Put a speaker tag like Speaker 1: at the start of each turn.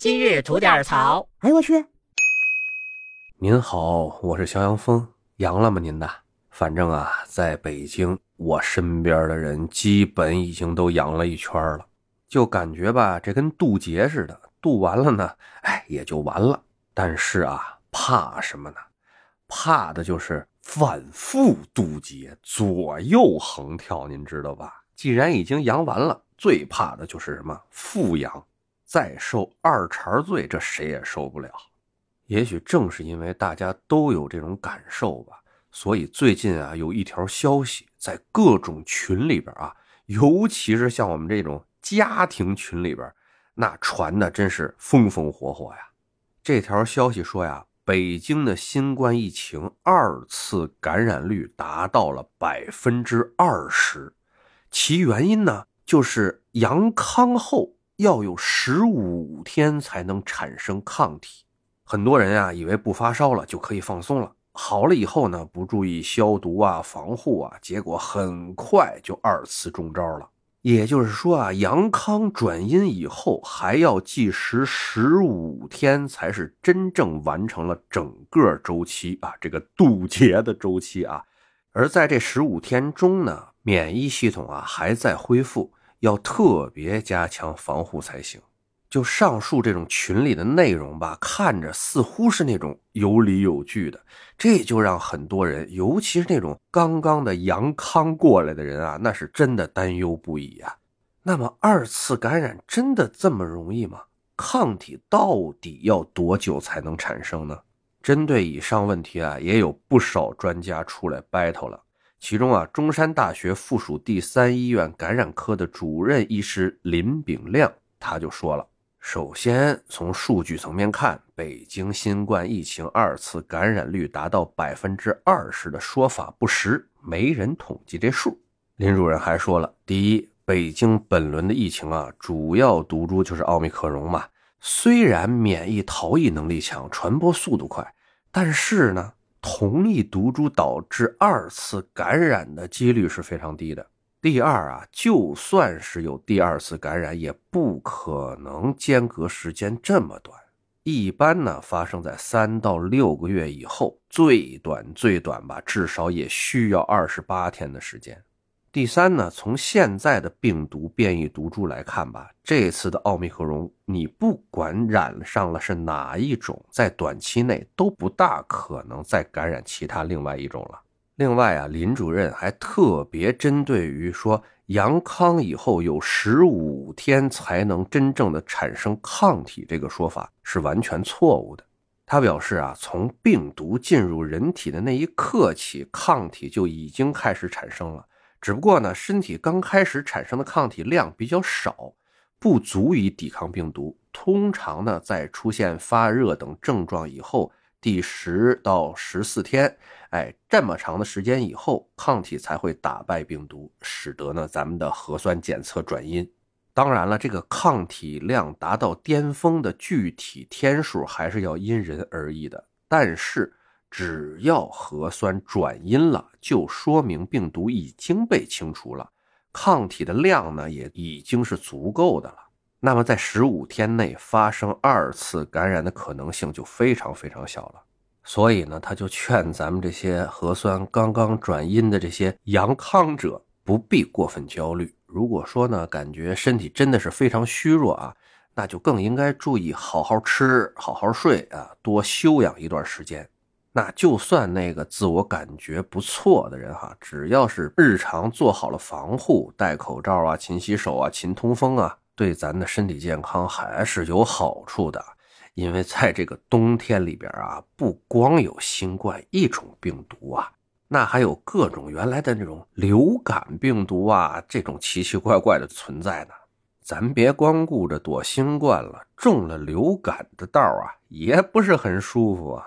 Speaker 1: 今日吐点槽。
Speaker 2: 哎呦我去！
Speaker 3: 您好，我是肖阳峰，阳了吗？您的？反正啊，在北京，我身边的人基本已经都阳了一圈了，就感觉吧，这跟渡劫似的，渡完了呢，哎，也就完了。但是啊，怕什么呢？怕的就是反复渡劫，左右横跳，您知道吧？既然已经阳完了，最怕的就是什么？复阳，再受二茬罪，这谁也受不了。也许正是因为大家都有这种感受吧。所以最近啊，有一条消息在各种群里边啊，尤其是像我们这种家庭群里边，那传的真是风风火火呀。这条消息说呀，北京的新冠疫情二次感染率达到了百分之二十，其原因呢，就是阳康后要有十五天才能产生抗体。很多人啊，以为不发烧了就可以放松了。好了以后呢，不注意消毒啊、防护啊，结果很快就二次中招了。也就是说啊，阳康转阴以后还要计时十五天，才是真正完成了整个周期啊，这个渡劫的周期啊。而在这十五天中呢，免疫系统啊还在恢复，要特别加强防护才行。就上述这种群里的内容吧，看着似乎是那种有理有据的，这就让很多人，尤其是那种刚刚的阳康过来的人啊，那是真的担忧不已啊。那么二次感染真的这么容易吗？抗体到底要多久才能产生呢？针对以上问题啊，也有不少专家出来 battle 了。其中啊，中山大学附属第三医院感染科的主任医师林炳亮他就说了。首先，从数据层面看，北京新冠疫情二次感染率达到百分之二十的说法不实，没人统计这数。林主任还说了，第一，北京本轮的疫情啊，主要毒株就是奥密克戎嘛，虽然免疫逃逸能力强，传播速度快，但是呢，同一毒株导致二次感染的几率是非常低的。第二啊，就算是有第二次感染，也不可能间隔时间这么短。一般呢，发生在三到六个月以后，最短最短吧，至少也需要二十八天的时间。第三呢，从现在的病毒变异毒株来看吧，这次的奥密克戎，你不管染上了是哪一种，在短期内都不大可能再感染其他另外一种了。另外啊，林主任还特别针对于说阳康以后有十五天才能真正的产生抗体这个说法是完全错误的。他表示啊，从病毒进入人体的那一刻起，抗体就已经开始产生了，只不过呢，身体刚开始产生的抗体量比较少，不足以抵抗病毒。通常呢，在出现发热等症状以后。第十到十四天，哎，这么长的时间以后，抗体才会打败病毒，使得呢咱们的核酸检测转阴。当然了，这个抗体量达到巅峰的具体天数还是要因人而异的。但是，只要核酸转阴了，就说明病毒已经被清除了，抗体的量呢也已经是足够的了。那么，在十五天内发生二次感染的可能性就非常非常小了。所以呢，他就劝咱们这些核酸刚刚转阴的这些阳康者不必过分焦虑。如果说呢，感觉身体真的是非常虚弱啊，那就更应该注意好好吃、好好睡啊，多休养一段时间。那就算那个自我感觉不错的人哈，只要是日常做好了防护，戴口罩啊、勤洗手啊、勤通风啊。对咱的身体健康还是有好处的，因为在这个冬天里边啊，不光有新冠一种病毒啊，那还有各种原来的那种流感病毒啊，这种奇奇怪怪的存在呢。咱别光顾着躲新冠了，中了流感的道啊，也不是很舒服啊。